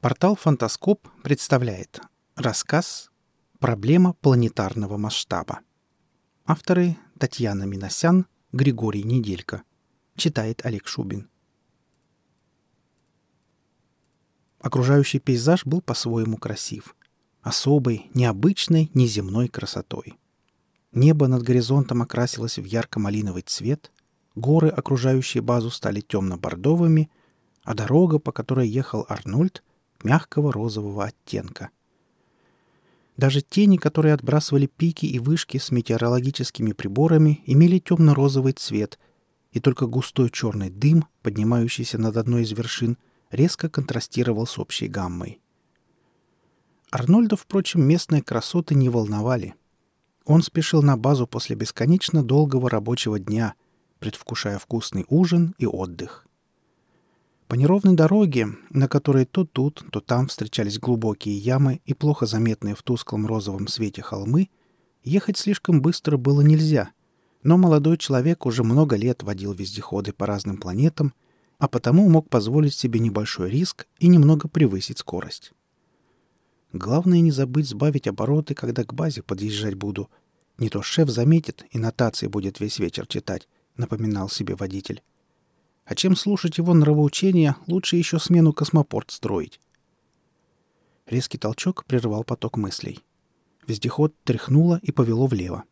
Портал «Фантаскоп» представляет рассказ «Проблема планетарного масштаба». Авторы Татьяна Миносян, Григорий Неделько. Читает Олег Шубин. Окружающий пейзаж был по-своему красив. Особой, необычной, неземной красотой. Небо над горизонтом окрасилось в ярко-малиновый цвет, горы, окружающие базу, стали темно-бордовыми, а дорога, по которой ехал Арнольд, мягкого розового оттенка. Даже тени, которые отбрасывали пики и вышки с метеорологическими приборами, имели темно-розовый цвет, и только густой черный дым, поднимающийся над одной из вершин, резко контрастировал с общей гаммой. Арнольда, впрочем, местные красоты не волновали. Он спешил на базу после бесконечно долгого рабочего дня, предвкушая вкусный ужин и отдых. По неровной дороге, на которой то тут, то там встречались глубокие ямы и плохо заметные в тусклом розовом свете холмы, ехать слишком быстро было нельзя. Но молодой человек уже много лет водил вездеходы по разным планетам, а потому мог позволить себе небольшой риск и немного превысить скорость. Главное не забыть сбавить обороты, когда к базе подъезжать буду. Не то шеф заметит и нотации будет весь вечер читать, напоминал себе водитель. А чем слушать его нравоучения, лучше еще смену космопорт строить. Резкий толчок прервал поток мыслей. Вездеход тряхнуло и повело влево.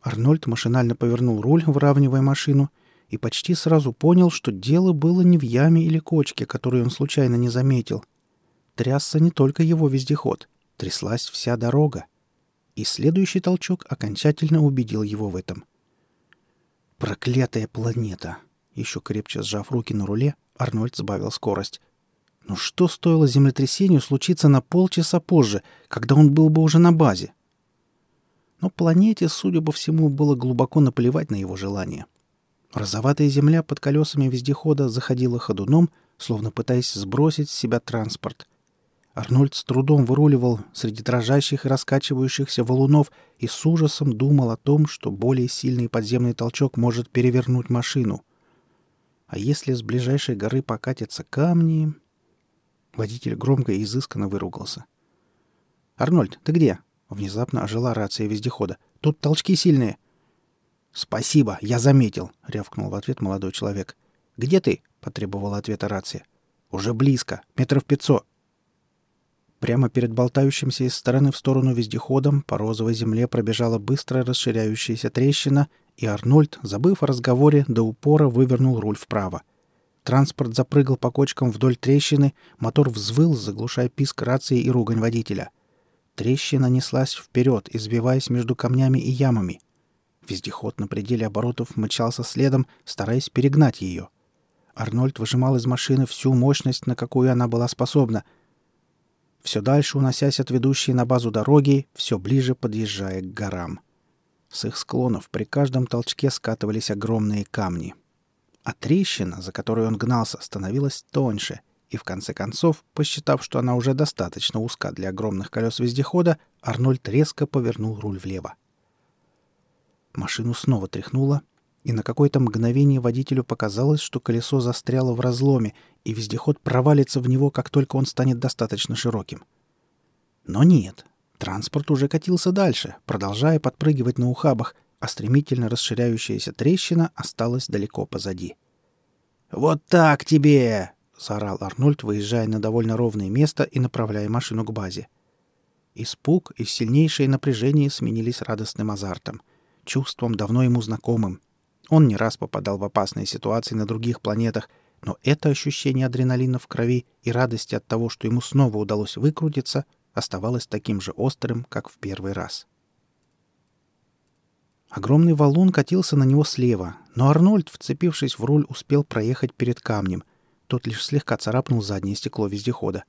Арнольд машинально повернул руль, выравнивая машину, и почти сразу понял, что дело было не в яме или кочке, которую он случайно не заметил. Трясся не только его вездеход, тряслась вся дорога. И следующий толчок окончательно убедил его в этом. «Проклятая планета!» Еще крепче сжав руки на руле, Арнольд сбавил скорость. Но что стоило землетрясению случиться на полчаса позже, когда он был бы уже на базе? Но планете, судя по всему, было глубоко наплевать на его желание. Розоватая земля под колесами вездехода заходила ходуном, словно пытаясь сбросить с себя транспорт. Арнольд с трудом выруливал среди дрожащих и раскачивающихся валунов и с ужасом думал о том, что более сильный подземный толчок может перевернуть машину. А если с ближайшей горы покатятся камни... Водитель громко и изысканно выругался. «Арнольд, ты где?» Внезапно ожила рация вездехода. «Тут толчки сильные». «Спасибо, я заметил», — рявкнул в ответ молодой человек. «Где ты?» — потребовала ответа рация. «Уже близко. Метров пятьсот. Прямо перед болтающимся из стороны в сторону вездеходом по розовой земле пробежала быстро расширяющаяся трещина, и Арнольд, забыв о разговоре, до упора вывернул руль вправо. Транспорт запрыгал по кочкам вдоль трещины, мотор взвыл, заглушая писк рации и ругань водителя. Трещина неслась вперед, избиваясь между камнями и ямами. Вездеход на пределе оборотов мчался следом, стараясь перегнать ее. Арнольд выжимал из машины всю мощность, на какую она была способна — все дальше уносясь от ведущей на базу дороги, все ближе подъезжая к горам. С их склонов при каждом толчке скатывались огромные камни. А трещина, за которой он гнался, становилась тоньше, и в конце концов, посчитав, что она уже достаточно узка для огромных колес вездехода, Арнольд резко повернул руль влево. Машину снова тряхнуло, и на какое-то мгновение водителю показалось, что колесо застряло в разломе, и вездеход провалится в него, как только он станет достаточно широким. Но нет, транспорт уже катился дальше, продолжая подпрыгивать на ухабах, а стремительно расширяющаяся трещина осталась далеко позади. «Вот так тебе!» — заорал Арнольд, выезжая на довольно ровное место и направляя машину к базе. Испуг и сильнейшее напряжение сменились радостным азартом, чувством давно ему знакомым — он не раз попадал в опасные ситуации на других планетах, но это ощущение адреналина в крови и радости от того, что ему снова удалось выкрутиться, оставалось таким же острым, как в первый раз. Огромный валун катился на него слева, но Арнольд, вцепившись в руль, успел проехать перед камнем. Тот лишь слегка царапнул заднее стекло вездехода.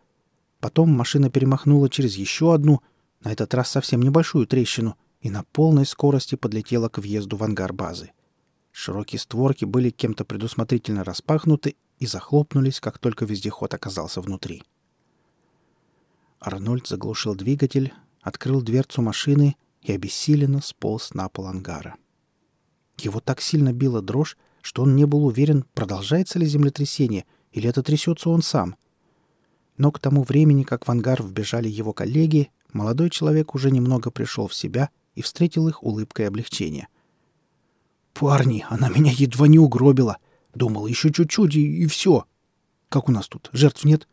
Потом машина перемахнула через еще одну, на этот раз совсем небольшую трещину, и на полной скорости подлетела к въезду в ангар базы. Широкие створки были кем-то предусмотрительно распахнуты и захлопнулись, как только вездеход оказался внутри. Арнольд заглушил двигатель, открыл дверцу машины и обессиленно сполз на пол ангара. Его так сильно била дрожь, что он не был уверен, продолжается ли землетрясение или это трясется он сам. Но к тому времени, как в ангар вбежали его коллеги, молодой человек уже немного пришел в себя и встретил их улыбкой облегчения. «Парни, она меня едва не угробила. Думал, еще чуть-чуть и, и все. Как у нас тут? Жертв нет?»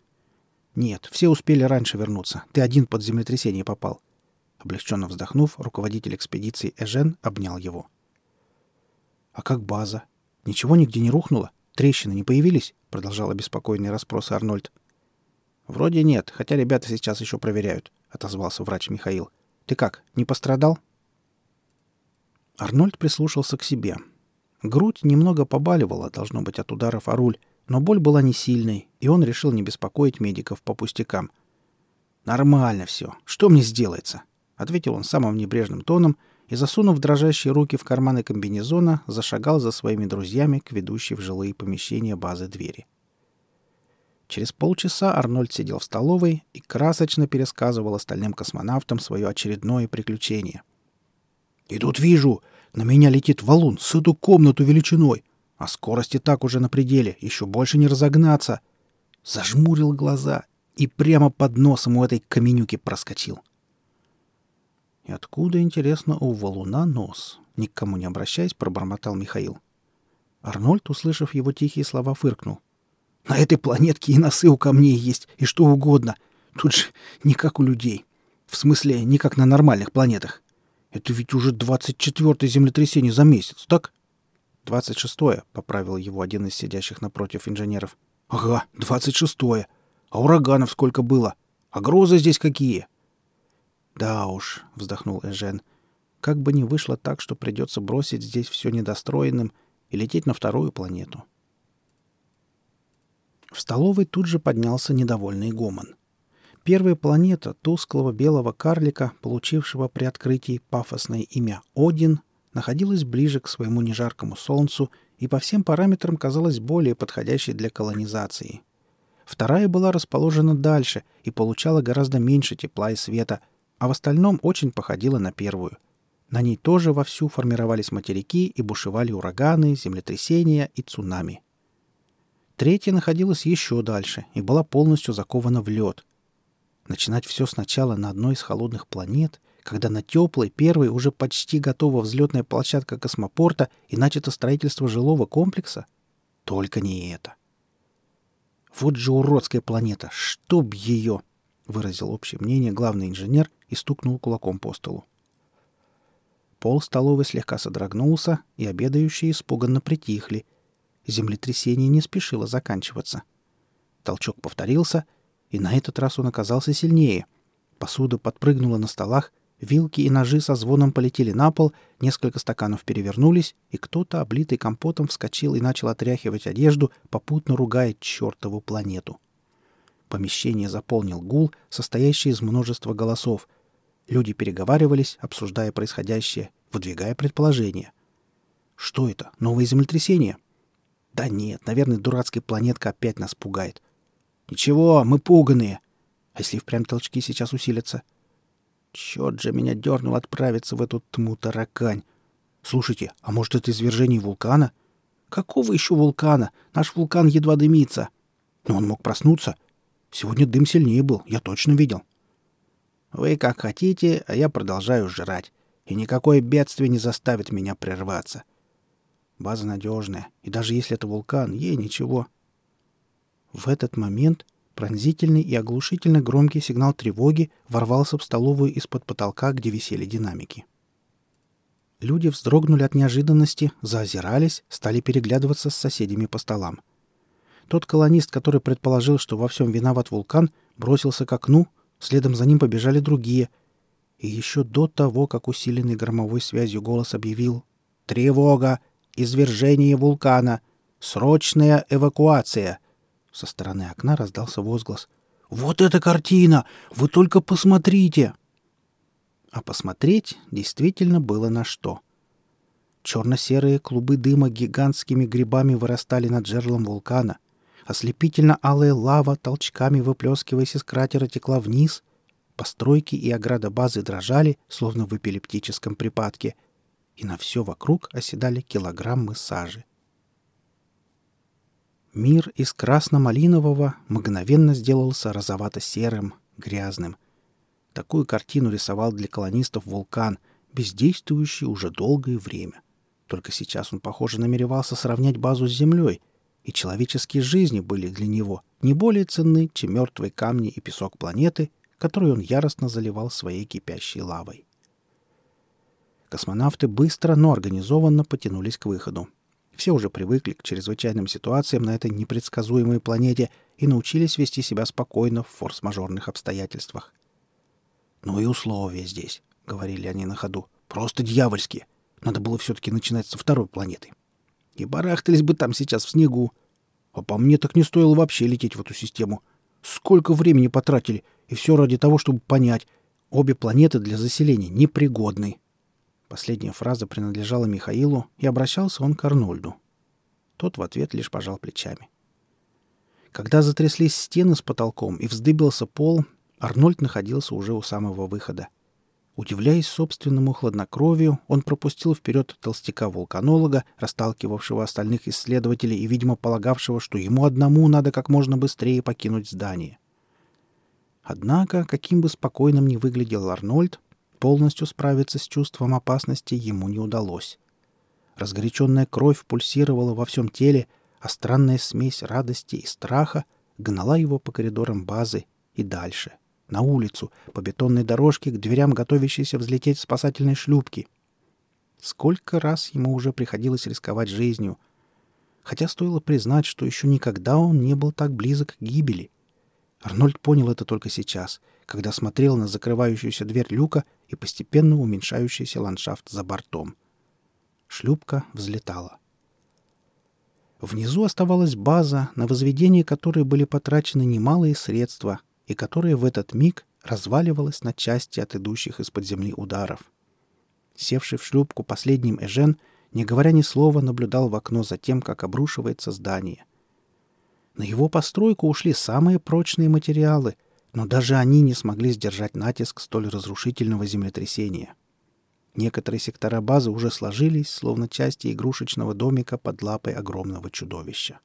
«Нет, все успели раньше вернуться. Ты один под землетрясение попал». Облегченно вздохнув, руководитель экспедиции Эжен обнял его. «А как база? Ничего нигде не рухнуло? Трещины не появились?» — продолжал обеспокоенный расспрос Арнольд. «Вроде нет, хотя ребята сейчас еще проверяют», — отозвался врач Михаил. «Ты как, не пострадал?» Арнольд прислушался к себе. Грудь немного побаливала, должно быть, от ударов о руль, но боль была не сильной, и он решил не беспокоить медиков по пустякам. «Нормально все. Что мне сделается?» — ответил он самым небрежным тоном и, засунув дрожащие руки в карманы комбинезона, зашагал за своими друзьями к ведущей в жилые помещения базы двери. Через полчаса Арнольд сидел в столовой и красочно пересказывал остальным космонавтам свое очередное приключение. «И тут вижу, на меня летит валун с эту комнату величиной, а скорость и так уже на пределе, еще больше не разогнаться». Зажмурил глаза и прямо под носом у этой каменюки проскочил. «И откуда, интересно, у валуна нос?» Никому не обращаясь, пробормотал Михаил. Арнольд, услышав его тихие слова, фыркнул. На этой планетке и носы у камней есть, и что угодно. Тут же не как у людей. В смысле, не как на нормальных планетах. Это ведь уже двадцать четвертое землетрясение за месяц, так? Двадцать шестое, поправил его один из сидящих напротив инженеров. Ага, двадцать шестое. А ураганов сколько было? А грозы здесь какие? Да уж, вздохнул Эжен. Как бы ни вышло так, что придется бросить здесь все недостроенным и лететь на вторую планету. В столовой тут же поднялся недовольный гомон. Первая планета тусклого белого карлика, получившего при открытии пафосное имя Один, находилась ближе к своему нежаркому Солнцу и по всем параметрам казалась более подходящей для колонизации. Вторая была расположена дальше и получала гораздо меньше тепла и света, а в остальном очень походила на первую. На ней тоже вовсю формировались материки и бушевали ураганы, землетрясения и цунами. Третья находилась еще дальше и была полностью закована в лед. Начинать все сначала на одной из холодных планет, когда на теплой первой уже почти готова взлетная площадка космопорта и начато строительство жилого комплекса? Только не это. Вот же уродская планета, чтоб ее! выразил общее мнение главный инженер и стукнул кулаком по столу. Пол столовой слегка содрогнулся, и обедающие испуганно притихли — Землетрясение не спешило заканчиваться. Толчок повторился, и на этот раз он оказался сильнее. Посуда подпрыгнула на столах, вилки и ножи со звоном полетели на пол, несколько стаканов перевернулись, и кто-то, облитый компотом, вскочил и начал отряхивать одежду, попутно ругая чертову планету. Помещение заполнил гул, состоящий из множества голосов. Люди переговаривались, обсуждая происходящее, выдвигая предположения. Что это? Новое землетрясение? Да нет, наверное, дурацкая планетка опять нас пугает. Ничего, мы пуганые. А если впрямь толчки сейчас усилятся? Черт же меня дернул отправиться в эту тьму таракань. Слушайте, а может, это извержение вулкана? Какого еще вулкана? Наш вулкан едва дымится. Но он мог проснуться. Сегодня дым сильнее был, я точно видел. Вы как хотите, а я продолжаю жрать. И никакое бедствие не заставит меня прерваться. — База надежная, и даже если это вулкан, ей ничего. В этот момент пронзительный и оглушительно громкий сигнал тревоги ворвался в столовую из-под потолка, где висели динамики. Люди вздрогнули от неожиданности, заозирались, стали переглядываться с соседями по столам. Тот колонист, который предположил, что во всем виноват вулкан, бросился к окну, следом за ним побежали другие. И еще до того, как усиленный громовой связью голос объявил «Тревога! извержение вулкана! Срочная эвакуация!» Со стороны окна раздался возглас. «Вот эта картина! Вы только посмотрите!» А посмотреть действительно было на что. Черно-серые клубы дыма гигантскими грибами вырастали над жерлом вулкана. Ослепительно-алая лава, толчками выплескиваясь из кратера, текла вниз. Постройки и ограда базы дрожали, словно в эпилептическом припадке — и на все вокруг оседали килограммы сажи. Мир из красно-малинового мгновенно сделался розовато-серым, грязным. Такую картину рисовал для колонистов вулкан, бездействующий уже долгое время. Только сейчас он, похоже, намеревался сравнять базу с Землей, и человеческие жизни были для него не более ценны, чем мертвые камни и песок планеты, которую он яростно заливал своей кипящей лавой. Космонавты быстро, но организованно потянулись к выходу. Все уже привыкли к чрезвычайным ситуациям на этой непредсказуемой планете и научились вести себя спокойно в форс-мажорных обстоятельствах. «Ну и условия здесь», — говорили они на ходу, — «просто дьявольские. Надо было все-таки начинать со второй планеты. И барахтались бы там сейчас в снегу. А по мне так не стоило вообще лететь в эту систему. Сколько времени потратили, и все ради того, чтобы понять, обе планеты для заселения непригодны». Последняя фраза принадлежала Михаилу, и обращался он к Арнольду. Тот в ответ лишь пожал плечами. Когда затряслись стены с потолком и вздыбился пол, Арнольд находился уже у самого выхода. Удивляясь собственному хладнокровию, он пропустил вперед толстяка-вулканолога, расталкивавшего остальных исследователей и, видимо, полагавшего, что ему одному надо как можно быстрее покинуть здание. Однако, каким бы спокойным ни выглядел Арнольд, Полностью справиться с чувством опасности ему не удалось. Разгоряченная кровь пульсировала во всем теле, а странная смесь радости и страха гнала его по коридорам базы и дальше, на улицу, по бетонной дорожке к дверям готовящейся взлететь спасательной шлюпки. Сколько раз ему уже приходилось рисковать жизнью, хотя стоило признать, что еще никогда он не был так близок к гибели. Арнольд понял это только сейчас, когда смотрел на закрывающуюся дверь люка и постепенно уменьшающийся ландшафт за бортом. Шлюпка взлетала. Внизу оставалась база, на возведение которой были потрачены немалые средства и которая в этот миг разваливалась на части от идущих из-под земли ударов. Севший в шлюпку последним Эжен, не говоря ни слова, наблюдал в окно за тем, как обрушивается здание. На его постройку ушли самые прочные материалы, но даже они не смогли сдержать натиск столь разрушительного землетрясения. Некоторые сектора базы уже сложились, словно части игрушечного домика под лапой огромного чудовища.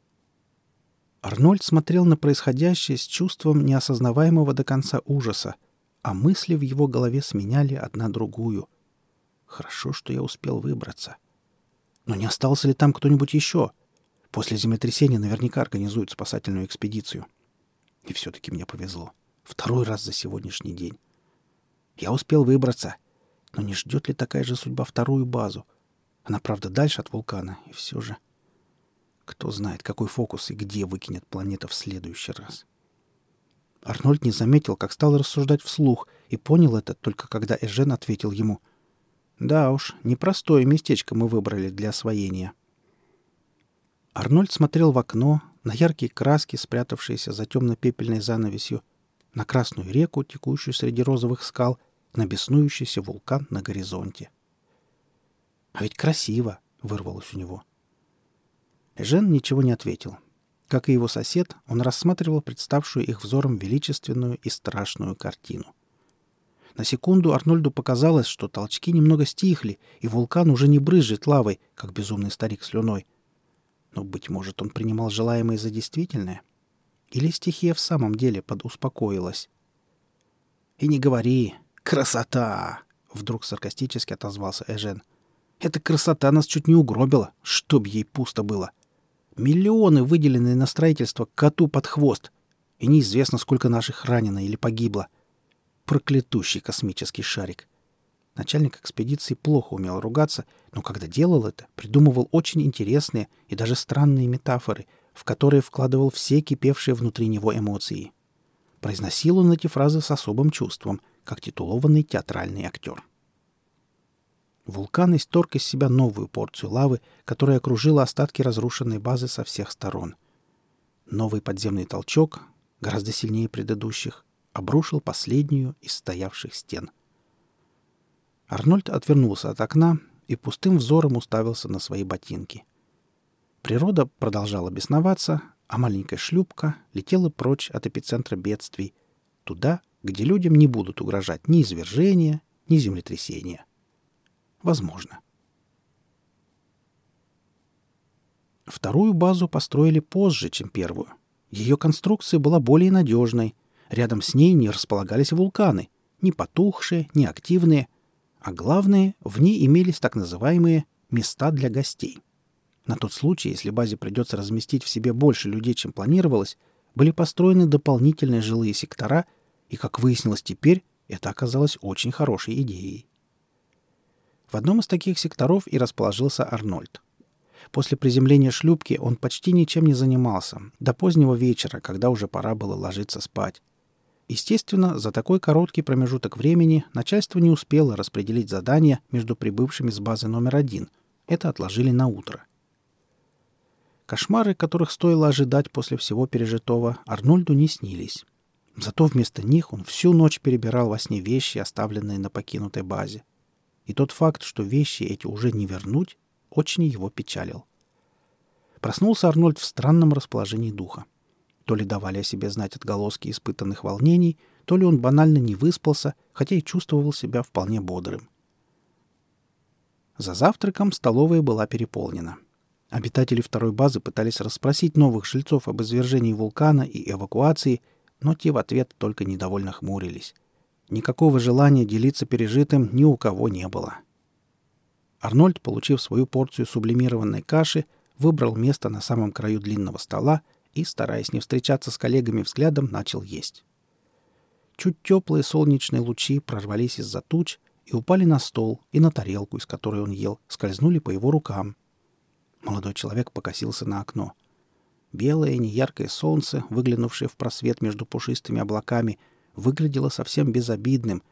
Арнольд смотрел на происходящее с чувством неосознаваемого до конца ужаса, а мысли в его голове сменяли одна другую. Хорошо, что я успел выбраться. Но не остался ли там кто-нибудь еще? После землетрясения наверняка организуют спасательную экспедицию. И все-таки мне повезло. Второй раз за сегодняшний день. Я успел выбраться. Но не ждет ли такая же судьба вторую базу? Она, правда, дальше от вулкана, и все же... Кто знает, какой фокус и где выкинет планета в следующий раз. Арнольд не заметил, как стал рассуждать вслух, и понял это только когда Эжен ответил ему. «Да уж, непростое местечко мы выбрали для освоения». Арнольд смотрел в окно, на яркие краски, спрятавшиеся за темно-пепельной занавесью, на Красную реку, текущую среди розовых скал, на беснующийся вулкан на горизонте. «А ведь красиво!» — вырвалось у него. Жен ничего не ответил. Как и его сосед, он рассматривал представшую их взором величественную и страшную картину. На секунду Арнольду показалось, что толчки немного стихли, и вулкан уже не брызжет лавой, как безумный старик слюной. Но, быть может, он принимал желаемое за действительное — или стихия в самом деле подуспокоилась? «И не говори! Красота!» — вдруг саркастически отозвался Эжен. «Эта красота нас чуть не угробила, чтоб ей пусто было. Миллионы, выделенные на строительство, коту под хвост. И неизвестно, сколько наших ранено или погибло. Проклятущий космический шарик. Начальник экспедиции плохо умел ругаться, но когда делал это, придумывал очень интересные и даже странные метафоры — в которые вкладывал все кипевшие внутри него эмоции. Произносил он эти фразы с особым чувством, как титулованный театральный актер. Вулкан исторг из себя новую порцию лавы, которая окружила остатки разрушенной базы со всех сторон. Новый подземный толчок, гораздо сильнее предыдущих, обрушил последнюю из стоявших стен. Арнольд отвернулся от окна и пустым взором уставился на свои ботинки. Природа продолжала бесноваться, а маленькая шлюпка летела прочь от эпицентра бедствий, туда, где людям не будут угрожать ни извержения, ни землетрясения. Возможно. Вторую базу построили позже, чем первую. Ее конструкция была более надежной. Рядом с ней не располагались вулканы, ни потухшие, ни активные. А главное, в ней имелись так называемые «места для гостей». На тот случай, если базе придется разместить в себе больше людей, чем планировалось, были построены дополнительные жилые сектора, и, как выяснилось теперь, это оказалось очень хорошей идеей. В одном из таких секторов и расположился Арнольд. После приземления шлюпки он почти ничем не занимался, до позднего вечера, когда уже пора было ложиться спать. Естественно, за такой короткий промежуток времени начальство не успело распределить задания между прибывшими с базы номер один. Это отложили на утро. Кошмары, которых стоило ожидать после всего пережитого, Арнольду не снились. Зато вместо них он всю ночь перебирал во сне вещи, оставленные на покинутой базе. И тот факт, что вещи эти уже не вернуть, очень его печалил. Проснулся Арнольд в странном расположении духа. То ли давали о себе знать отголоски испытанных волнений, то ли он банально не выспался, хотя и чувствовал себя вполне бодрым. За завтраком столовая была переполнена. Обитатели второй базы пытались расспросить новых жильцов об извержении вулкана и эвакуации, но те в ответ только недовольно хмурились. Никакого желания делиться пережитым ни у кого не было. Арнольд, получив свою порцию сублимированной каши, выбрал место на самом краю длинного стола и, стараясь не встречаться с коллегами взглядом, начал есть. Чуть теплые солнечные лучи прорвались из-за туч и упали на стол и на тарелку, из которой он ел, скользнули по его рукам. Молодой человек покосился на окно. Белое неяркое солнце, выглянувшее в просвет между пушистыми облаками, выглядело совсем безобидным.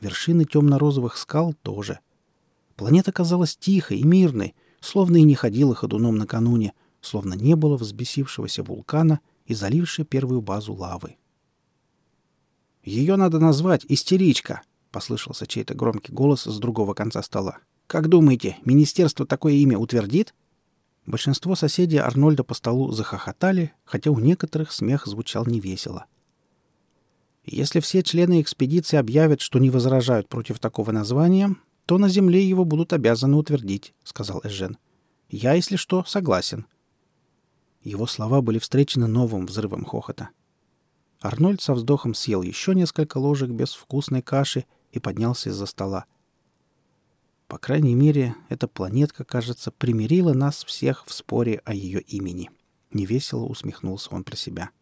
Вершины темно-розовых скал тоже — Планета казалась тихой и мирной, словно и не ходила ходуном накануне, словно не было взбесившегося вулкана и залившей первую базу лавы. «Ее надо назвать истеричка», — послышался чей-то громкий голос с другого конца стола. «Как думаете, министерство такое имя утвердит?» Большинство соседей Арнольда по столу захохотали, хотя у некоторых смех звучал невесело. Если все члены экспедиции объявят, что не возражают против такого названия, то на земле его будут обязаны утвердить», — сказал Эжен. «Я, если что, согласен». Его слова были встречены новым взрывом хохота. Арнольд со вздохом съел еще несколько ложек безвкусной каши и поднялся из-за стола. По крайней мере, эта планетка, кажется, примирила нас всех в споре о ее имени. Невесело усмехнулся он про себя. —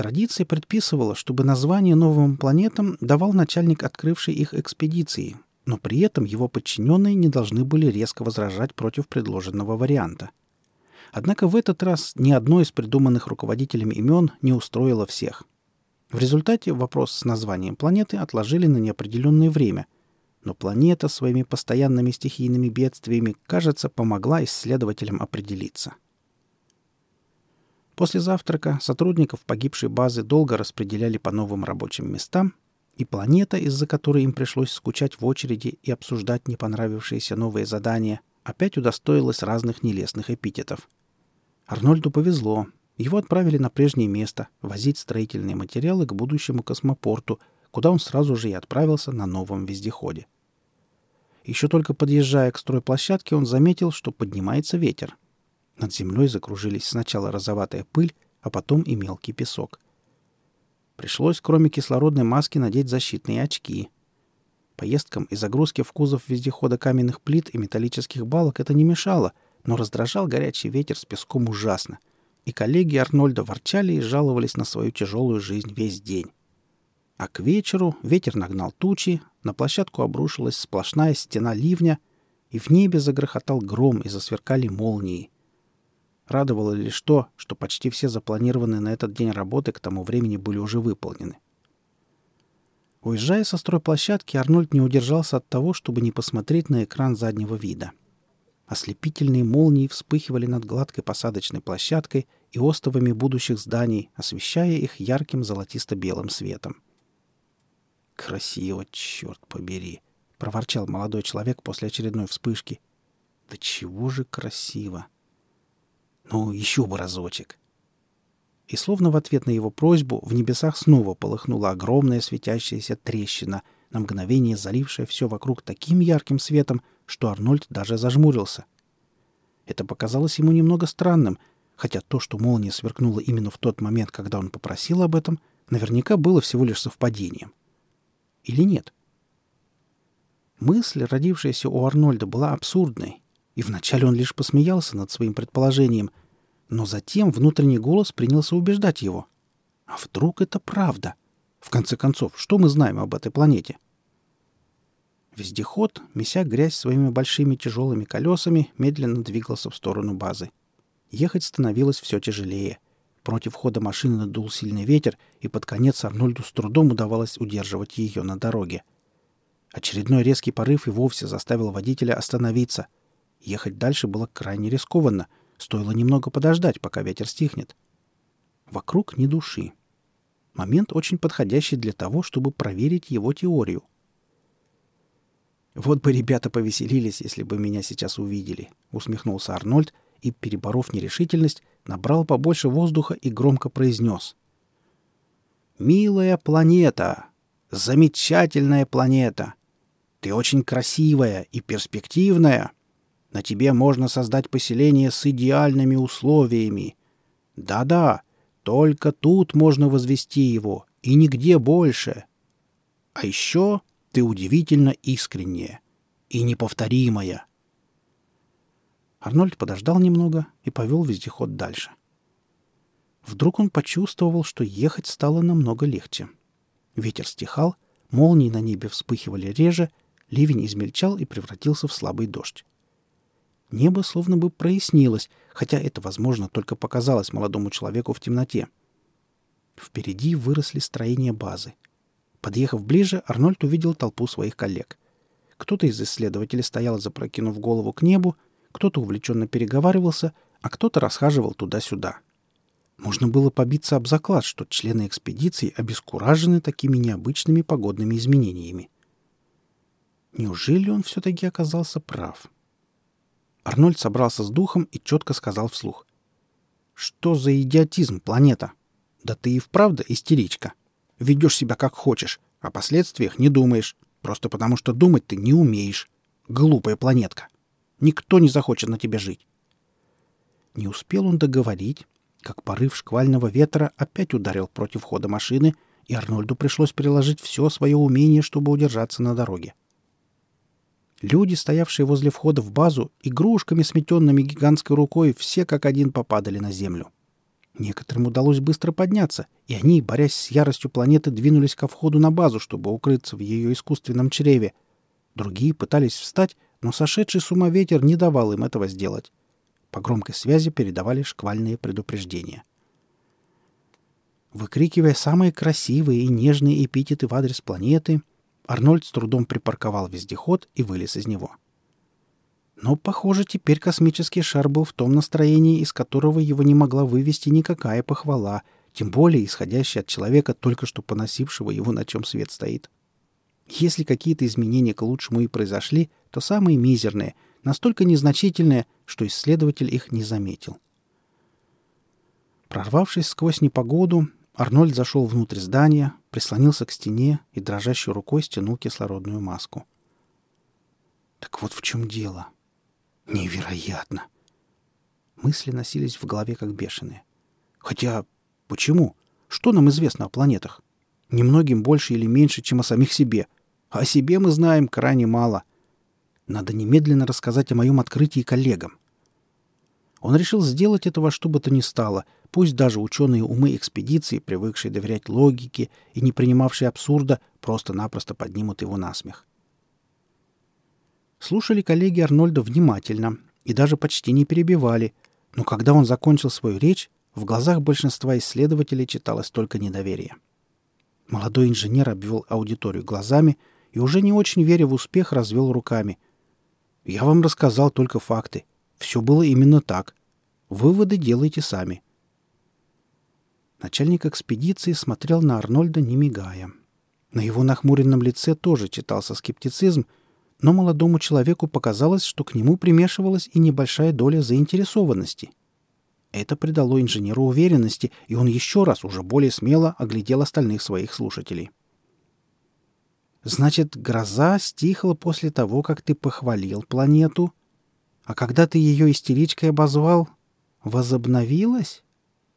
Традиция предписывала, чтобы название новым планетам давал начальник открывшей их экспедиции, но при этом его подчиненные не должны были резко возражать против предложенного варианта. Однако в этот раз ни одно из придуманных руководителем имен не устроило всех. В результате вопрос с названием планеты отложили на неопределенное время, но планета своими постоянными стихийными бедствиями, кажется, помогла исследователям определиться – После завтрака сотрудников погибшей базы долго распределяли по новым рабочим местам, и планета, из-за которой им пришлось скучать в очереди и обсуждать не понравившиеся новые задания, опять удостоилась разных нелестных эпитетов. Арнольду повезло. Его отправили на прежнее место возить строительные материалы к будущему космопорту, куда он сразу же и отправился на новом вездеходе. Еще только подъезжая к стройплощадке, он заметил, что поднимается ветер. Над землей закружились сначала розоватая пыль, а потом и мелкий песок. Пришлось, кроме кислородной маски, надеть защитные очки. Поездкам и загрузке в кузов вездехода каменных плит и металлических балок это не мешало, но раздражал горячий ветер с песком ужасно. И коллеги Арнольда ворчали и жаловались на свою тяжелую жизнь весь день. А к вечеру ветер нагнал тучи, на площадку обрушилась сплошная стена ливня, и в небе загрохотал гром и засверкали молнии — Радовало лишь то, что почти все запланированные на этот день работы к тому времени были уже выполнены. Уезжая со стройплощадки, Арнольд не удержался от того, чтобы не посмотреть на экран заднего вида. Ослепительные молнии вспыхивали над гладкой посадочной площадкой и остовами будущих зданий, освещая их ярким золотисто-белым светом. «Красиво, черт побери!» — проворчал молодой человек после очередной вспышки. «Да чего же красиво!» Ну, еще бы разочек. И словно в ответ на его просьбу в небесах снова полыхнула огромная светящаяся трещина, на мгновение залившая все вокруг таким ярким светом, что Арнольд даже зажмурился. Это показалось ему немного странным, хотя то, что молния сверкнула именно в тот момент, когда он попросил об этом, наверняка было всего лишь совпадением. Или нет? Мысль, родившаяся у Арнольда, была абсурдной, и вначале он лишь посмеялся над своим предположением, но затем внутренний голос принялся убеждать его. А вдруг это правда? В конце концов, что мы знаем об этой планете? Вездеход, меся грязь своими большими тяжелыми колесами, медленно двигался в сторону базы. Ехать становилось все тяжелее. Против хода машины надул сильный ветер, и под конец Арнольду с трудом удавалось удерживать ее на дороге. Очередной резкий порыв и вовсе заставил водителя остановиться. Ехать дальше было крайне рискованно. Стоило немного подождать, пока ветер стихнет. Вокруг ни души. Момент очень подходящий для того, чтобы проверить его теорию. «Вот бы ребята повеселились, если бы меня сейчас увидели», — усмехнулся Арнольд и, переборов нерешительность, набрал побольше воздуха и громко произнес. «Милая планета! Замечательная планета! Ты очень красивая и перспективная. На тебе можно создать поселение с идеальными условиями. Да-да, только тут можно возвести его, и нигде больше. А еще ты удивительно искренняя и неповторимая. Арнольд подождал немного и повел вездеход дальше. Вдруг он почувствовал, что ехать стало намного легче. Ветер стихал, молнии на небе вспыхивали реже, ливень измельчал и превратился в слабый дождь. Небо словно бы прояснилось, хотя это, возможно, только показалось молодому человеку в темноте. Впереди выросли строения базы. Подъехав ближе, Арнольд увидел толпу своих коллег. Кто-то из исследователей стоял, запрокинув голову к небу, кто-то увлеченно переговаривался, а кто-то расхаживал туда-сюда. Можно было побиться об заклад, что члены экспедиции обескуражены такими необычными погодными изменениями. Неужели он все-таки оказался прав? Арнольд собрался с духом и четко сказал вслух. «Что за идиотизм, планета? Да ты и вправду истеричка. Ведешь себя как хочешь, о последствиях не думаешь, просто потому что думать ты не умеешь. Глупая планетка. Никто не захочет на тебе жить». Не успел он договорить, как порыв шквального ветра опять ударил против хода машины, и Арнольду пришлось приложить все свое умение, чтобы удержаться на дороге. Люди, стоявшие возле входа в базу, игрушками, сметенными гигантской рукой, все как один попадали на землю. Некоторым удалось быстро подняться, и они, борясь с яростью планеты, двинулись ко входу на базу, чтобы укрыться в ее искусственном чреве. Другие пытались встать, но сошедший с ума ветер не давал им этого сделать. По громкой связи передавали шквальные предупреждения. Выкрикивая самые красивые и нежные эпитеты в адрес планеты, Арнольд с трудом припарковал вездеход и вылез из него. Но, похоже, теперь космический шар был в том настроении, из которого его не могла вывести никакая похвала, тем более исходящая от человека, только что поносившего его, на чем свет стоит. Если какие-то изменения к лучшему и произошли, то самые мизерные, настолько незначительные, что исследователь их не заметил. Прорвавшись сквозь непогоду, Арнольд зашел внутрь здания, прислонился к стене и дрожащей рукой стянул кислородную маску. Так вот в чем дело. Невероятно. Мысли носились в голове как бешеные. Хотя, почему? Что нам известно о планетах? Немногим больше или меньше, чем о самих себе. А о себе мы знаем крайне мало. Надо немедленно рассказать о моем открытии коллегам. Он решил сделать это во что бы то ни стало — Пусть даже ученые умы экспедиции, привыкшие доверять логике и не принимавшие абсурда, просто-напросто поднимут его на смех. Слушали коллеги Арнольда внимательно и даже почти не перебивали, но когда он закончил свою речь, в глазах большинства исследователей читалось только недоверие. Молодой инженер обвел аудиторию глазами и, уже не очень веря в успех, развел руками. «Я вам рассказал только факты. Все было именно так. Выводы делайте сами». Начальник экспедиции смотрел на Арнольда, не мигая. На его нахмуренном лице тоже читался скептицизм, но молодому человеку показалось, что к нему примешивалась и небольшая доля заинтересованности. Это придало инженеру уверенности, и он еще раз уже более смело оглядел остальных своих слушателей. «Значит, гроза стихла после того, как ты похвалил планету?» А когда ты ее истеричкой обозвал, возобновилась?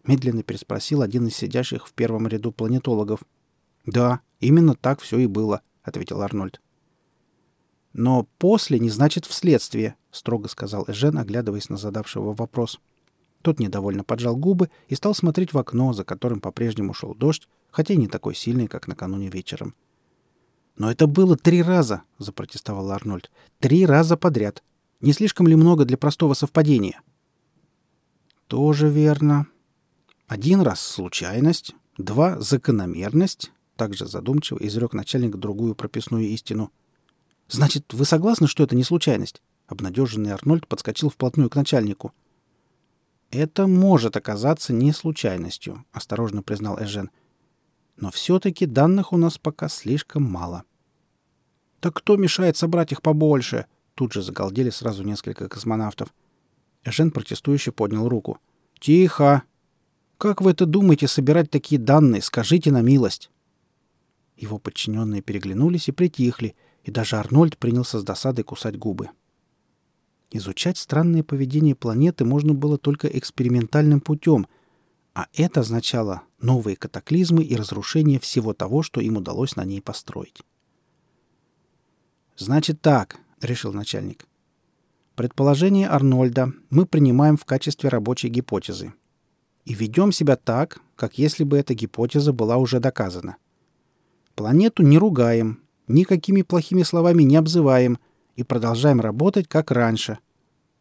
Медленно переспросил один из сидящих в первом ряду планетологов. Да, именно так все и было, ответил Арнольд. Но после не значит вследствие, строго сказал Эжен, оглядываясь на задавшего вопрос. Тот недовольно поджал губы и стал смотреть в окно, за которым по-прежнему шел дождь, хотя и не такой сильный, как накануне вечером. «Но это было три раза», — запротестовал Арнольд. «Три раза подряд. Не слишком ли много для простого совпадения?» «Тоже верно. Один раз случайность, два — закономерность», — также задумчиво изрек начальник другую прописную истину — «Значит, вы согласны, что это не случайность?» Обнадеженный Арнольд подскочил вплотную к начальнику. «Это может оказаться не случайностью», — осторожно признал Эжен. «Но все-таки данных у нас пока слишком мало». «Так кто мешает собрать их побольше?» Тут же загалдели сразу несколько космонавтов. Эжен протестующе поднял руку. «Тихо! Как вы это думаете собирать такие данные? Скажите на милость!» Его подчиненные переглянулись и притихли, и даже Арнольд принялся с досадой кусать губы. Изучать странное поведение планеты можно было только экспериментальным путем, а это означало новые катаклизмы и разрушение всего того, что им удалось на ней построить. «Значит так», — решил начальник. «Предположение Арнольда мы принимаем в качестве рабочей гипотезы. И ведем себя так, как если бы эта гипотеза была уже доказана. Планету не ругаем, никакими плохими словами не обзываем и продолжаем работать, как раньше.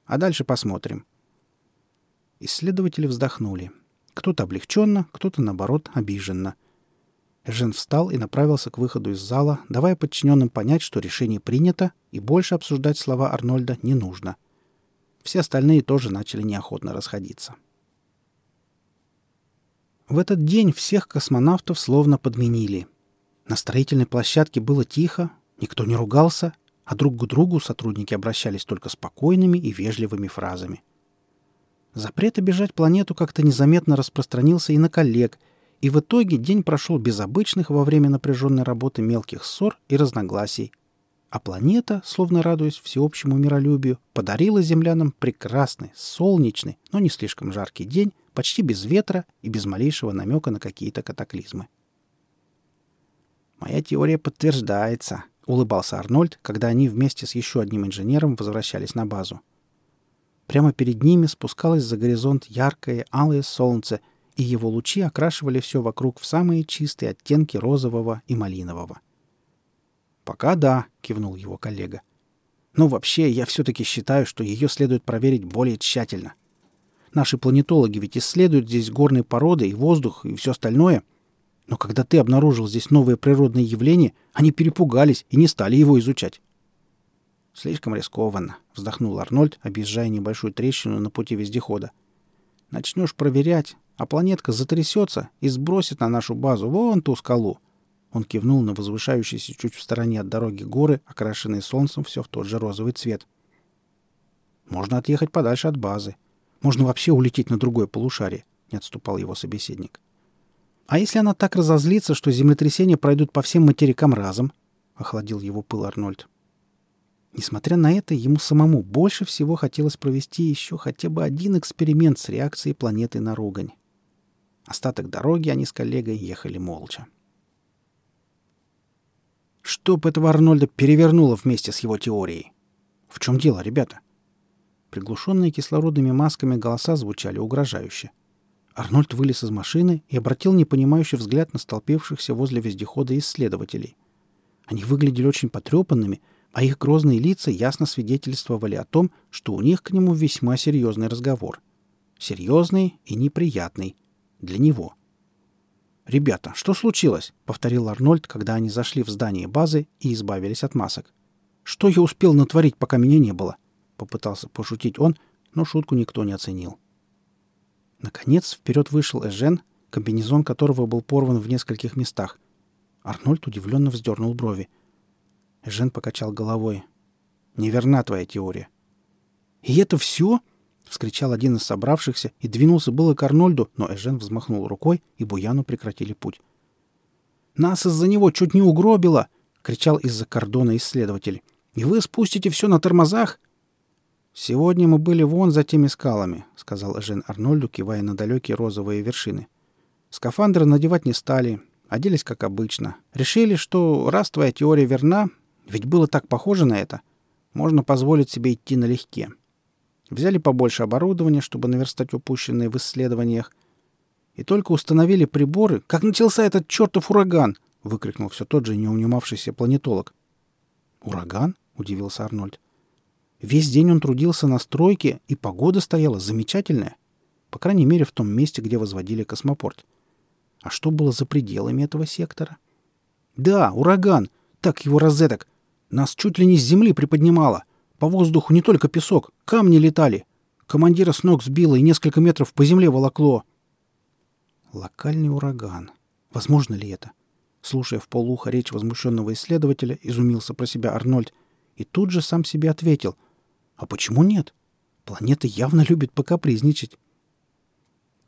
А дальше посмотрим. Исследователи вздохнули. Кто-то облегченно, кто-то, наоборот, обиженно. Жен встал и направился к выходу из зала, давая подчиненным понять, что решение принято, и больше обсуждать слова Арнольда не нужно. Все остальные тоже начали неохотно расходиться. В этот день всех космонавтов словно подменили — на строительной площадке было тихо, никто не ругался, а друг к другу сотрудники обращались только спокойными и вежливыми фразами. Запрет обижать планету как-то незаметно распространился и на коллег, и в итоге день прошел без обычных во время напряженной работы мелких ссор и разногласий. А планета, словно радуясь всеобщему миролюбию, подарила землянам прекрасный, солнечный, но не слишком жаркий день, почти без ветра и без малейшего намека на какие-то катаклизмы. «Моя теория подтверждается», — улыбался Арнольд, когда они вместе с еще одним инженером возвращались на базу. Прямо перед ними спускалось за горизонт яркое алое солнце, и его лучи окрашивали все вокруг в самые чистые оттенки розового и малинового. «Пока да», — кивнул его коллега. «Но вообще я все-таки считаю, что ее следует проверить более тщательно. Наши планетологи ведь исследуют здесь горные породы и воздух и все остальное, но когда ты обнаружил здесь новое природное явление, они перепугались и не стали его изучать. «Слишком рискованно», — вздохнул Арнольд, объезжая небольшую трещину на пути вездехода. «Начнешь проверять, а планетка затрясется и сбросит на нашу базу вон ту скалу». Он кивнул на возвышающиеся чуть в стороне от дороги горы, окрашенные солнцем все в тот же розовый цвет. «Можно отъехать подальше от базы. Можно вообще улететь на другое полушарие», — не отступал его собеседник. — а если она так разозлится, что землетрясения пройдут по всем материкам разом? Охладил его пыл Арнольд. Несмотря на это, ему самому больше всего хотелось провести еще хотя бы один эксперимент с реакцией планеты на ругань. Остаток дороги они с коллегой ехали молча. Чтоб этого Арнольда перевернуло вместе с его теорией. В чем дело, ребята? Приглушенные кислородными масками голоса звучали угрожающе. — Арнольд вылез из машины и обратил непонимающий взгляд на столпившихся возле вездехода исследователей. Они выглядели очень потрепанными, а их грозные лица ясно свидетельствовали о том, что у них к нему весьма серьезный разговор. Серьезный и неприятный. Для него. «Ребята, что случилось?» — повторил Арнольд, когда они зашли в здание базы и избавились от масок. «Что я успел натворить, пока меня не было?» — попытался пошутить он, но шутку никто не оценил. Наконец вперед вышел Эжен, комбинезон которого был порван в нескольких местах. Арнольд удивленно вздернул брови. Эжен покачал головой. «Неверна твоя теория». «И это все?» — вскричал один из собравшихся и двинулся было к Арнольду, но Эжен взмахнул рукой, и Буяну прекратили путь. «Нас из-за него чуть не угробило!» — кричал из-за кордона исследователь. «И вы спустите все на тормозах?» «Сегодня мы были вон за теми скалами», — сказал Жен Арнольду, кивая на далекие розовые вершины. «Скафандры надевать не стали, оделись как обычно. Решили, что раз твоя теория верна, ведь было так похоже на это, можно позволить себе идти налегке. Взяли побольше оборудования, чтобы наверстать упущенные в исследованиях, и только установили приборы, как начался этот чертов ураган!» — выкрикнул все тот же неунимавшийся планетолог. «Ураган?» — удивился Арнольд. Весь день он трудился на стройке, и погода стояла замечательная. По крайней мере, в том месте, где возводили космопорт. А что было за пределами этого сектора? «Да, ураган! Так его розеток! Нас чуть ли не с земли приподнимало. По воздуху не только песок, камни летали. Командира с ног сбило и несколько метров по земле волокло. Локальный ураган. Возможно ли это? Слушая в полуха речь возмущенного исследователя, изумился про себя Арнольд и тут же сам себе ответил. А почему нет? Планета явно любит покапризничать.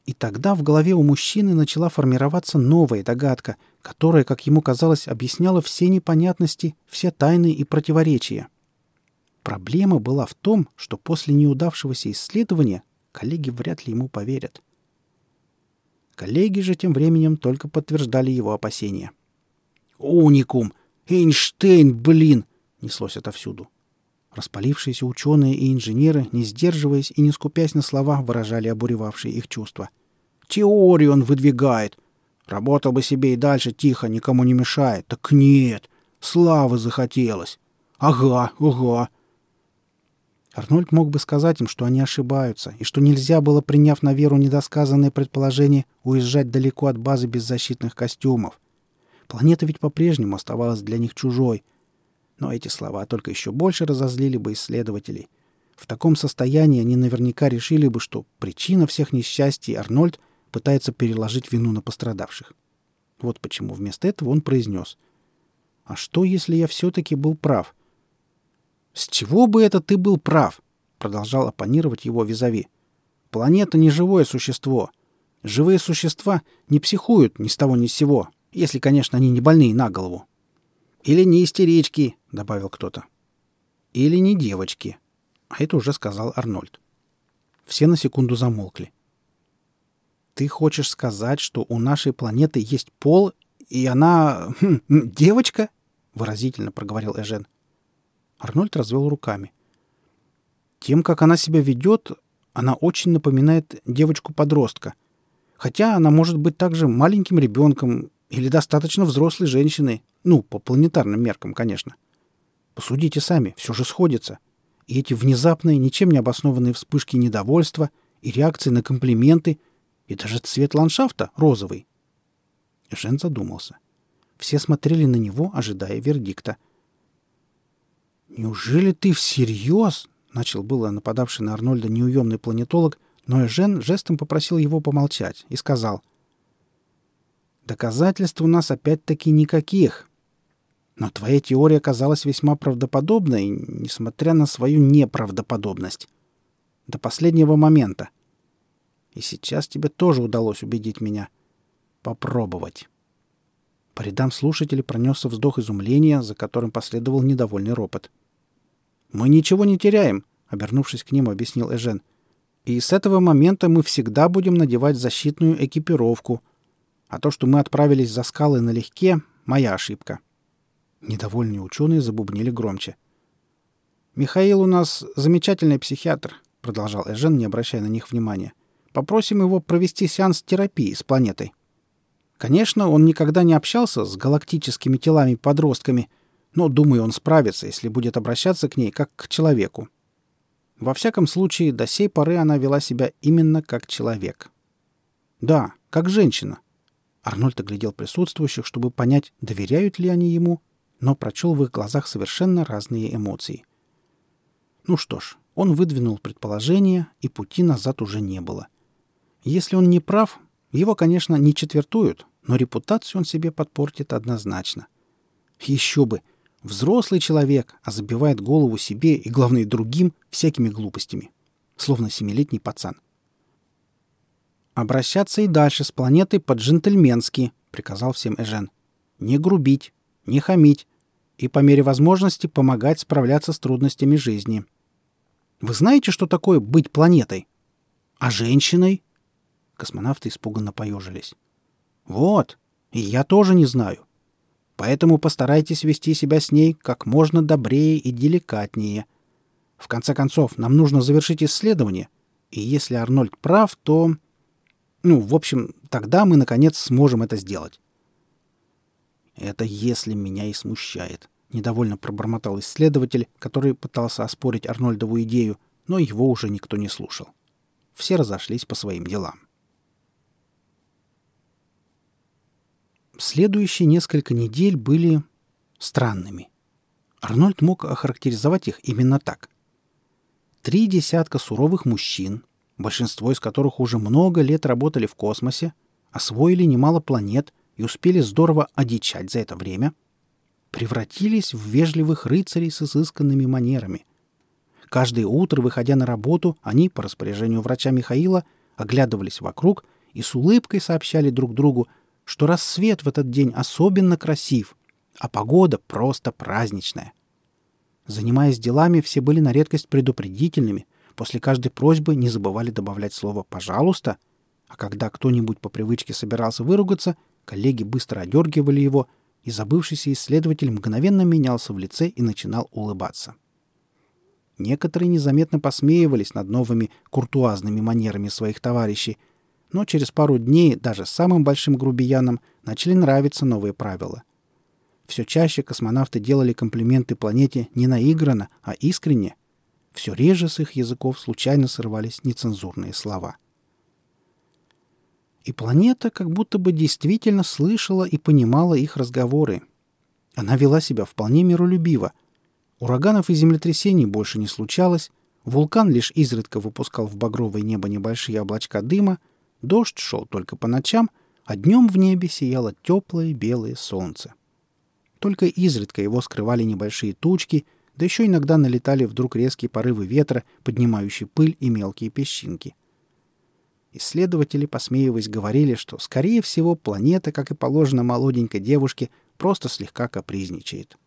И тогда в голове у мужчины начала формироваться новая догадка, которая, как ему казалось, объясняла все непонятности, все тайны и противоречия. Проблема была в том, что после неудавшегося исследования коллеги вряд ли ему поверят. Коллеги же тем временем только подтверждали его опасения. «Уникум! Эйнштейн, блин!» — неслось отовсюду. Распалившиеся ученые и инженеры, не сдерживаясь и не скупясь на слова, выражали обуревавшие их чувства. «Теорию он выдвигает! Работал бы себе и дальше тихо, никому не мешает. Так нет! Славы захотелось! Ага, ага!» Арнольд мог бы сказать им, что они ошибаются, и что нельзя было, приняв на веру недосказанное предположение, уезжать далеко от базы беззащитных костюмов. Планета ведь по-прежнему оставалась для них чужой. Но эти слова только еще больше разозлили бы исследователей. В таком состоянии они наверняка решили бы, что причина всех несчастий Арнольд пытается переложить вину на пострадавших. Вот почему вместо этого он произнес. «А что, если я все-таки был прав?» «С чего бы это ты был прав?» — продолжал оппонировать его визави. «Планета — не живое существо. Живые существа не психуют ни с того ни с сего, если, конечно, они не больные на голову. Или не истерички», — добавил кто-то. «Или не девочки», — а это уже сказал Арнольд. Все на секунду замолкли. «Ты хочешь сказать, что у нашей планеты есть пол, и она... Хм, девочка?» — выразительно проговорил Эжен. Арнольд развел руками. Тем, как она себя ведет, она очень напоминает девочку-подростка. Хотя она может быть также маленьким ребенком или достаточно взрослой женщиной. Ну, по планетарным меркам, конечно. Посудите сами, все же сходится. И эти внезапные, ничем не обоснованные вспышки недовольства и реакции на комплименты, и даже цвет ландшафта розовый. Жен задумался. Все смотрели на него, ожидая вердикта — «Неужели ты всерьез?» — начал было нападавший на Арнольда неуемный планетолог, но Эжен жестом попросил его помолчать и сказал. «Доказательств у нас опять-таки никаких. Но твоя теория казалась весьма правдоподобной, несмотря на свою неправдоподобность. До последнего момента. И сейчас тебе тоже удалось убедить меня. Попробовать». По рядам слушателей пронесся вздох изумления, за которым последовал недовольный ропот. «Мы ничего не теряем», — обернувшись к ним, объяснил Эжен. «И с этого момента мы всегда будем надевать защитную экипировку. А то, что мы отправились за скалы налегке, — моя ошибка». Недовольные ученые забубнили громче. «Михаил у нас замечательный психиатр», — продолжал Эжен, не обращая на них внимания. «Попросим его провести сеанс терапии с планетой». Конечно, он никогда не общался с галактическими телами-подростками, но, думаю, он справится, если будет обращаться к ней как к человеку. Во всяком случае, до сей поры она вела себя именно как человек. Да, как женщина. Арнольд оглядел присутствующих, чтобы понять, доверяют ли они ему, но прочел в их глазах совершенно разные эмоции. Ну что ж, он выдвинул предположение, и пути назад уже не было. Если он не прав, его, конечно, не четвертуют, но репутацию он себе подпортит однозначно. Еще бы! Взрослый человек, а забивает голову себе и, главное, другим всякими глупостями. Словно семилетний пацан. «Обращаться и дальше с планетой по-джентльменски», — приказал всем Эжен. «Не грубить, не хамить и, по мере возможности, помогать справляться с трудностями жизни». Вы знаете, что такое быть планетой? А женщиной? Космонавты испуганно поежились. Вот, и я тоже не знаю. Поэтому постарайтесь вести себя с ней как можно добрее и деликатнее. В конце концов, нам нужно завершить исследование, и если Арнольд прав, то... Ну, в общем, тогда мы, наконец, сможем это сделать. Это если меня и смущает. Недовольно пробормотал исследователь, который пытался оспорить Арнольдову идею, но его уже никто не слушал. Все разошлись по своим делам. Следующие несколько недель были странными. Арнольд мог охарактеризовать их именно так. Три десятка суровых мужчин, большинство из которых уже много лет работали в космосе, освоили немало планет и успели здорово одичать за это время, превратились в вежливых рыцарей с изысканными манерами. Каждое утро, выходя на работу, они, по распоряжению врача Михаила, оглядывались вокруг и с улыбкой сообщали друг другу, что рассвет в этот день особенно красив, а погода просто праздничная. Занимаясь делами, все были на редкость предупредительными, после каждой просьбы не забывали добавлять слово «пожалуйста», а когда кто-нибудь по привычке собирался выругаться, коллеги быстро одергивали его, и забывшийся исследователь мгновенно менялся в лице и начинал улыбаться. Некоторые незаметно посмеивались над новыми куртуазными манерами своих товарищей — но через пару дней даже самым большим грубиянам начали нравиться новые правила. Все чаще космонавты делали комплименты планете не наигранно, а искренне. Все реже с их языков случайно срывались нецензурные слова. И планета как будто бы действительно слышала и понимала их разговоры. Она вела себя вполне миролюбиво. Ураганов и землетрясений больше не случалось, вулкан лишь изредка выпускал в багровое небо небольшие облачка дыма — Дождь шел только по ночам, а днем в небе сияло теплое белое солнце. Только изредка его скрывали небольшие тучки, да еще иногда налетали вдруг резкие порывы ветра, поднимающие пыль и мелкие песчинки. Исследователи, посмеиваясь, говорили, что, скорее всего, планета, как и положено молоденькой девушке, просто слегка капризничает.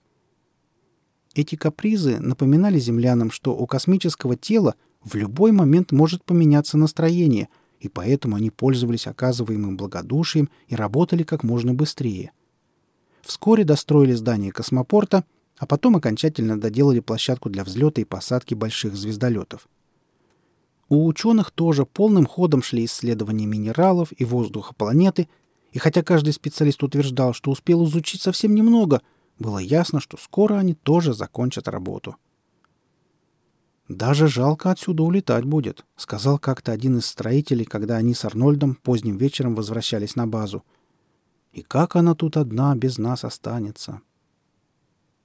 Эти капризы напоминали землянам, что у космического тела в любой момент может поменяться настроение — и поэтому они пользовались оказываемым благодушием и работали как можно быстрее. Вскоре достроили здание космопорта, а потом окончательно доделали площадку для взлета и посадки больших звездолетов. У ученых тоже полным ходом шли исследования минералов и воздуха планеты, и хотя каждый специалист утверждал, что успел изучить совсем немного, было ясно, что скоро они тоже закончат работу — «Даже жалко отсюда улетать будет», — сказал как-то один из строителей, когда они с Арнольдом поздним вечером возвращались на базу. «И как она тут одна без нас останется?»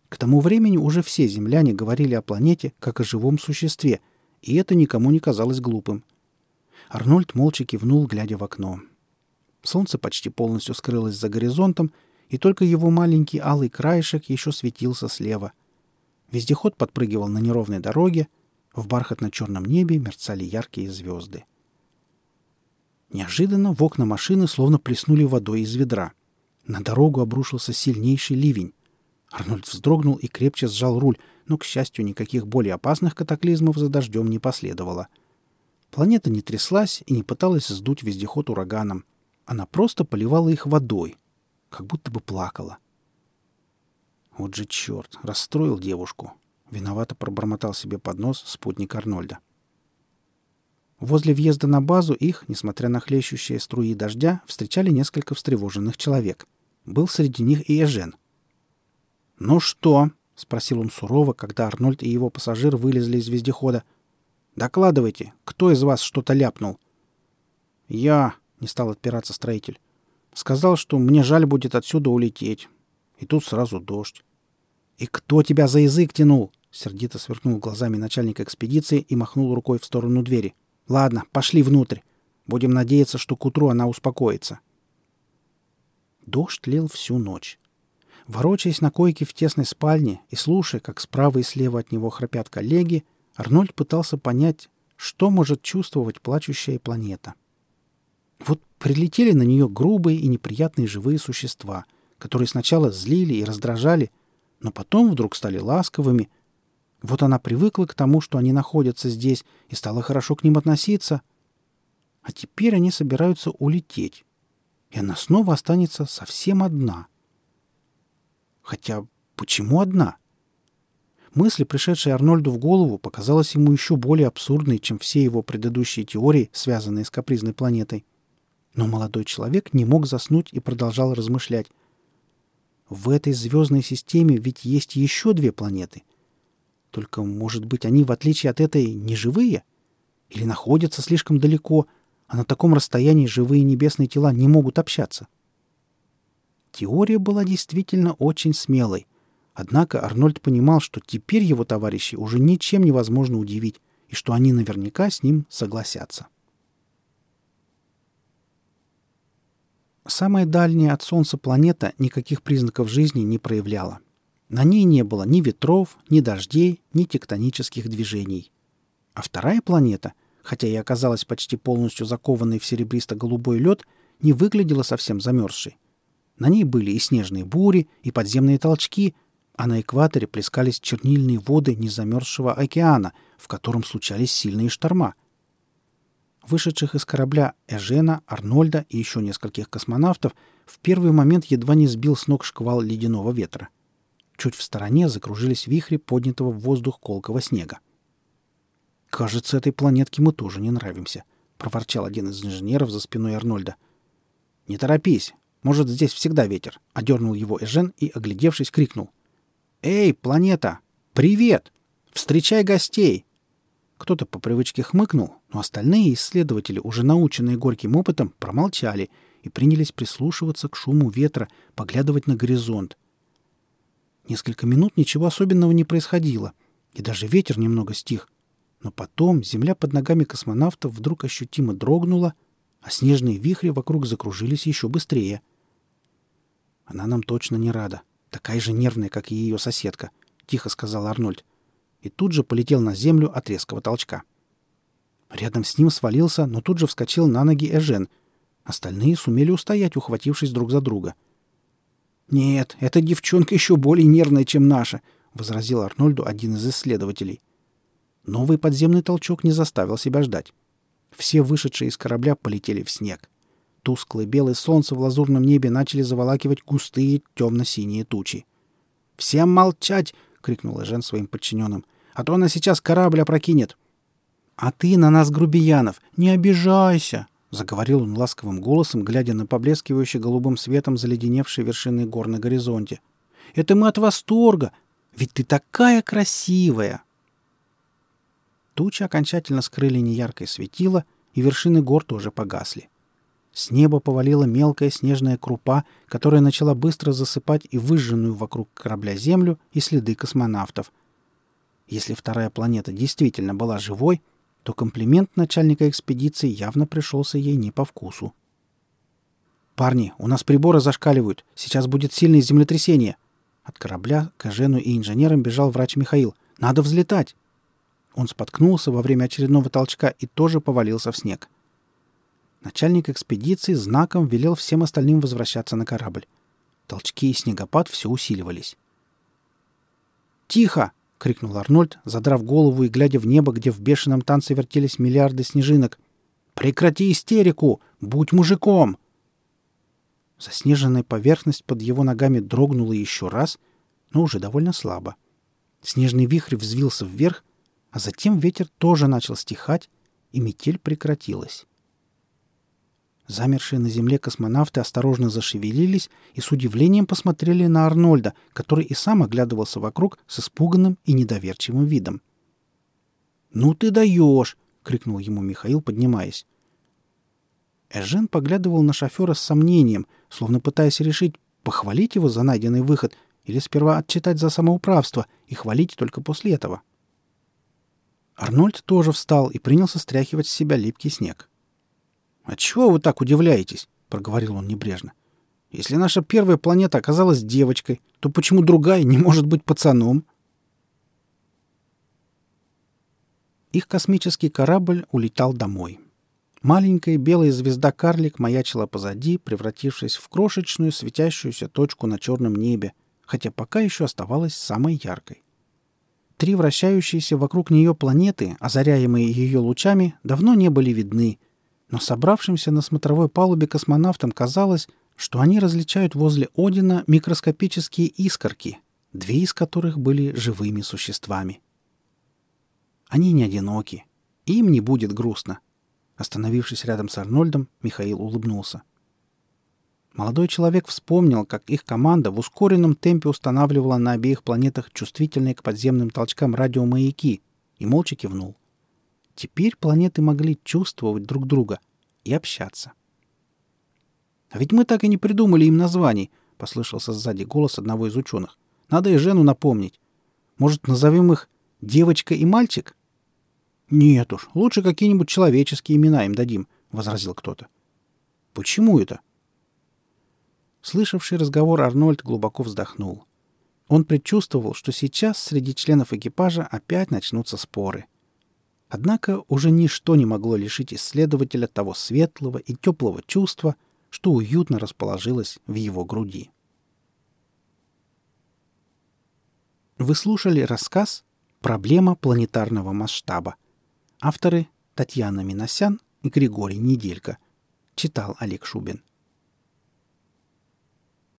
К тому времени уже все земляне говорили о планете как о живом существе, и это никому не казалось глупым. Арнольд молча кивнул, глядя в окно. Солнце почти полностью скрылось за горизонтом, и только его маленький алый краешек еще светился слева. Вездеход подпрыгивал на неровной дороге, в бархатно-черном небе мерцали яркие звезды. Неожиданно в окна машины словно плеснули водой из ведра. На дорогу обрушился сильнейший ливень. Арнольд вздрогнул и крепче сжал руль, но, к счастью, никаких более опасных катаклизмов за дождем не последовало. Планета не тряслась и не пыталась сдуть вездеход ураганом. Она просто поливала их водой, как будто бы плакала. Вот же черт, расстроил девушку. Виновато пробормотал себе под нос спутник Арнольда. Возле въезда на базу их, несмотря на хлещущие струи дождя, встречали несколько встревоженных человек. Был среди них и Эжен. «Ну что?» — спросил он сурово, когда Арнольд и его пассажир вылезли из вездехода. «Докладывайте, кто из вас что-то ляпнул?» «Я», — не стал отпираться строитель, — «сказал, что мне жаль будет отсюда улететь. И тут сразу дождь». «И кто тебя за язык тянул?» Сердито сверкнул глазами начальник экспедиции и махнул рукой в сторону двери. «Ладно, пошли внутрь. Будем надеяться, что к утру она успокоится». Дождь лил всю ночь. Ворочаясь на койке в тесной спальне и слушая, как справа и слева от него храпят коллеги, Арнольд пытался понять, что может чувствовать плачущая планета. Вот прилетели на нее грубые и неприятные живые существа, которые сначала злили и раздражали, но потом вдруг стали ласковыми — Вот она привыкла к тому, что они находятся здесь, и стала хорошо к ним относиться. А теперь они собираются улететь. И она снова останется совсем одна. Хотя почему одна? Мысль, пришедшая Арнольду в голову, показалась ему еще более абсурдной, чем все его предыдущие теории, связанные с капризной планетой. Но молодой человек не мог заснуть и продолжал размышлять. В этой звездной системе ведь есть еще две планеты. Только, может быть, они, в отличие от этой, не живые? Или находятся слишком далеко, а на таком расстоянии живые небесные тела не могут общаться? Теория была действительно очень смелой. Однако Арнольд понимал, что теперь его товарищи уже ничем невозможно удивить, и что они наверняка с ним согласятся. Самая дальняя от Солнца планета никаких признаков жизни не проявляла. На ней не было ни ветров, ни дождей, ни тектонических движений. А вторая планета, хотя и оказалась почти полностью закованной в серебристо-голубой лед, не выглядела совсем замерзшей. На ней были и снежные бури, и подземные толчки, а на экваторе плескались чернильные воды незамерзшего океана, в котором случались сильные шторма — вышедших из корабля Эжена, Арнольда и еще нескольких космонавтов, в первый момент едва не сбил с ног шквал ледяного ветра. Чуть в стороне закружились вихри поднятого в воздух колкого снега. «Кажется, этой планетке мы тоже не нравимся», — проворчал один из инженеров за спиной Арнольда. «Не торопись. Может, здесь всегда ветер», — одернул его Эжен и, оглядевшись, крикнул. «Эй, планета! Привет! Встречай гостей! Кто-то по привычке хмыкнул, но остальные исследователи, уже наученные горьким опытом, промолчали и принялись прислушиваться к шуму ветра, поглядывать на горизонт. Несколько минут ничего особенного не происходило, и даже ветер немного стих. Но потом земля под ногами космонавтов вдруг ощутимо дрогнула, а снежные вихри вокруг закружились еще быстрее. «Она нам точно не рада. Такая же нервная, как и ее соседка», — тихо сказал Арнольд и тут же полетел на землю от резкого толчка. Рядом с ним свалился, но тут же вскочил на ноги Эжен. Остальные сумели устоять, ухватившись друг за друга. «Нет, эта девчонка еще более нервная, чем наша», — возразил Арнольду один из исследователей. Новый подземный толчок не заставил себя ждать. Все вышедшие из корабля полетели в снег. Тусклое белое солнце в лазурном небе начали заволакивать густые темно-синие тучи. «Всем молчать!» — крикнул Эжен своим подчиненным а то она сейчас корабль опрокинет. — А ты на нас, грубиянов, не обижайся! — заговорил он ласковым голосом, глядя на поблескивающий голубым светом заледеневшие вершины гор на горизонте. — Это мы от восторга! Ведь ты такая красивая! Тучи окончательно скрыли неяркое светило, и вершины гор тоже погасли. С неба повалила мелкая снежная крупа, которая начала быстро засыпать и выжженную вокруг корабля землю и следы космонавтов, если вторая планета действительно была живой, то комплимент начальника экспедиции явно пришелся ей не по вкусу. «Парни, у нас приборы зашкаливают. Сейчас будет сильное землетрясение». От корабля к Жену и инженерам бежал врач Михаил. «Надо взлетать!» Он споткнулся во время очередного толчка и тоже повалился в снег. Начальник экспедиции знаком велел всем остальным возвращаться на корабль. Толчки и снегопад все усиливались. «Тихо!» крикнул Арнольд, задрав голову и глядя в небо, где в бешеном танце вертелись миллиарды снежинок. «Прекрати истерику! Будь мужиком!» Заснеженная поверхность под его ногами дрогнула еще раз, но уже довольно слабо. Снежный вихрь взвился вверх, а затем ветер тоже начал стихать, и метель прекратилась. Замершие на земле космонавты осторожно зашевелились и с удивлением посмотрели на Арнольда, который и сам оглядывался вокруг с испуганным и недоверчивым видом. «Ну ты даешь!» — крикнул ему Михаил, поднимаясь. Эжен поглядывал на шофера с сомнением, словно пытаясь решить, похвалить его за найденный выход или сперва отчитать за самоуправство и хвалить только после этого. Арнольд тоже встал и принялся стряхивать с себя липкий снег. «А чего вы так удивляетесь?» — проговорил он небрежно. «Если наша первая планета оказалась девочкой, то почему другая не может быть пацаном?» Их космический корабль улетал домой. Маленькая белая звезда-карлик маячила позади, превратившись в крошечную светящуюся точку на черном небе, хотя пока еще оставалась самой яркой. Три вращающиеся вокруг нее планеты, озаряемые ее лучами, давно не были видны, но собравшимся на смотровой палубе космонавтам казалось, что они различают возле Одина микроскопические искорки, две из которых были живыми существами. Они не одиноки. Им не будет грустно. Остановившись рядом с Арнольдом, Михаил улыбнулся. Молодой человек вспомнил, как их команда в ускоренном темпе устанавливала на обеих планетах чувствительные к подземным толчкам радиомаяки и молча кивнул. Теперь планеты могли чувствовать друг друга и общаться. «А ведь мы так и не придумали им названий», — послышался сзади голос одного из ученых. «Надо и Жену напомнить. Может, назовем их «девочка» и «мальчик»?» «Нет уж, лучше какие-нибудь человеческие имена им дадим», — возразил кто-то. «Почему это?» Слышавший разговор Арнольд глубоко вздохнул. Он предчувствовал, что сейчас среди членов экипажа опять начнутся споры. Однако уже ничто не могло лишить исследователя того светлого и теплого чувства, что уютно расположилось в его груди. Вы слушали рассказ «Проблема планетарного масштаба». Авторы Татьяна Миносян и Григорий Неделько. Читал Олег Шубин.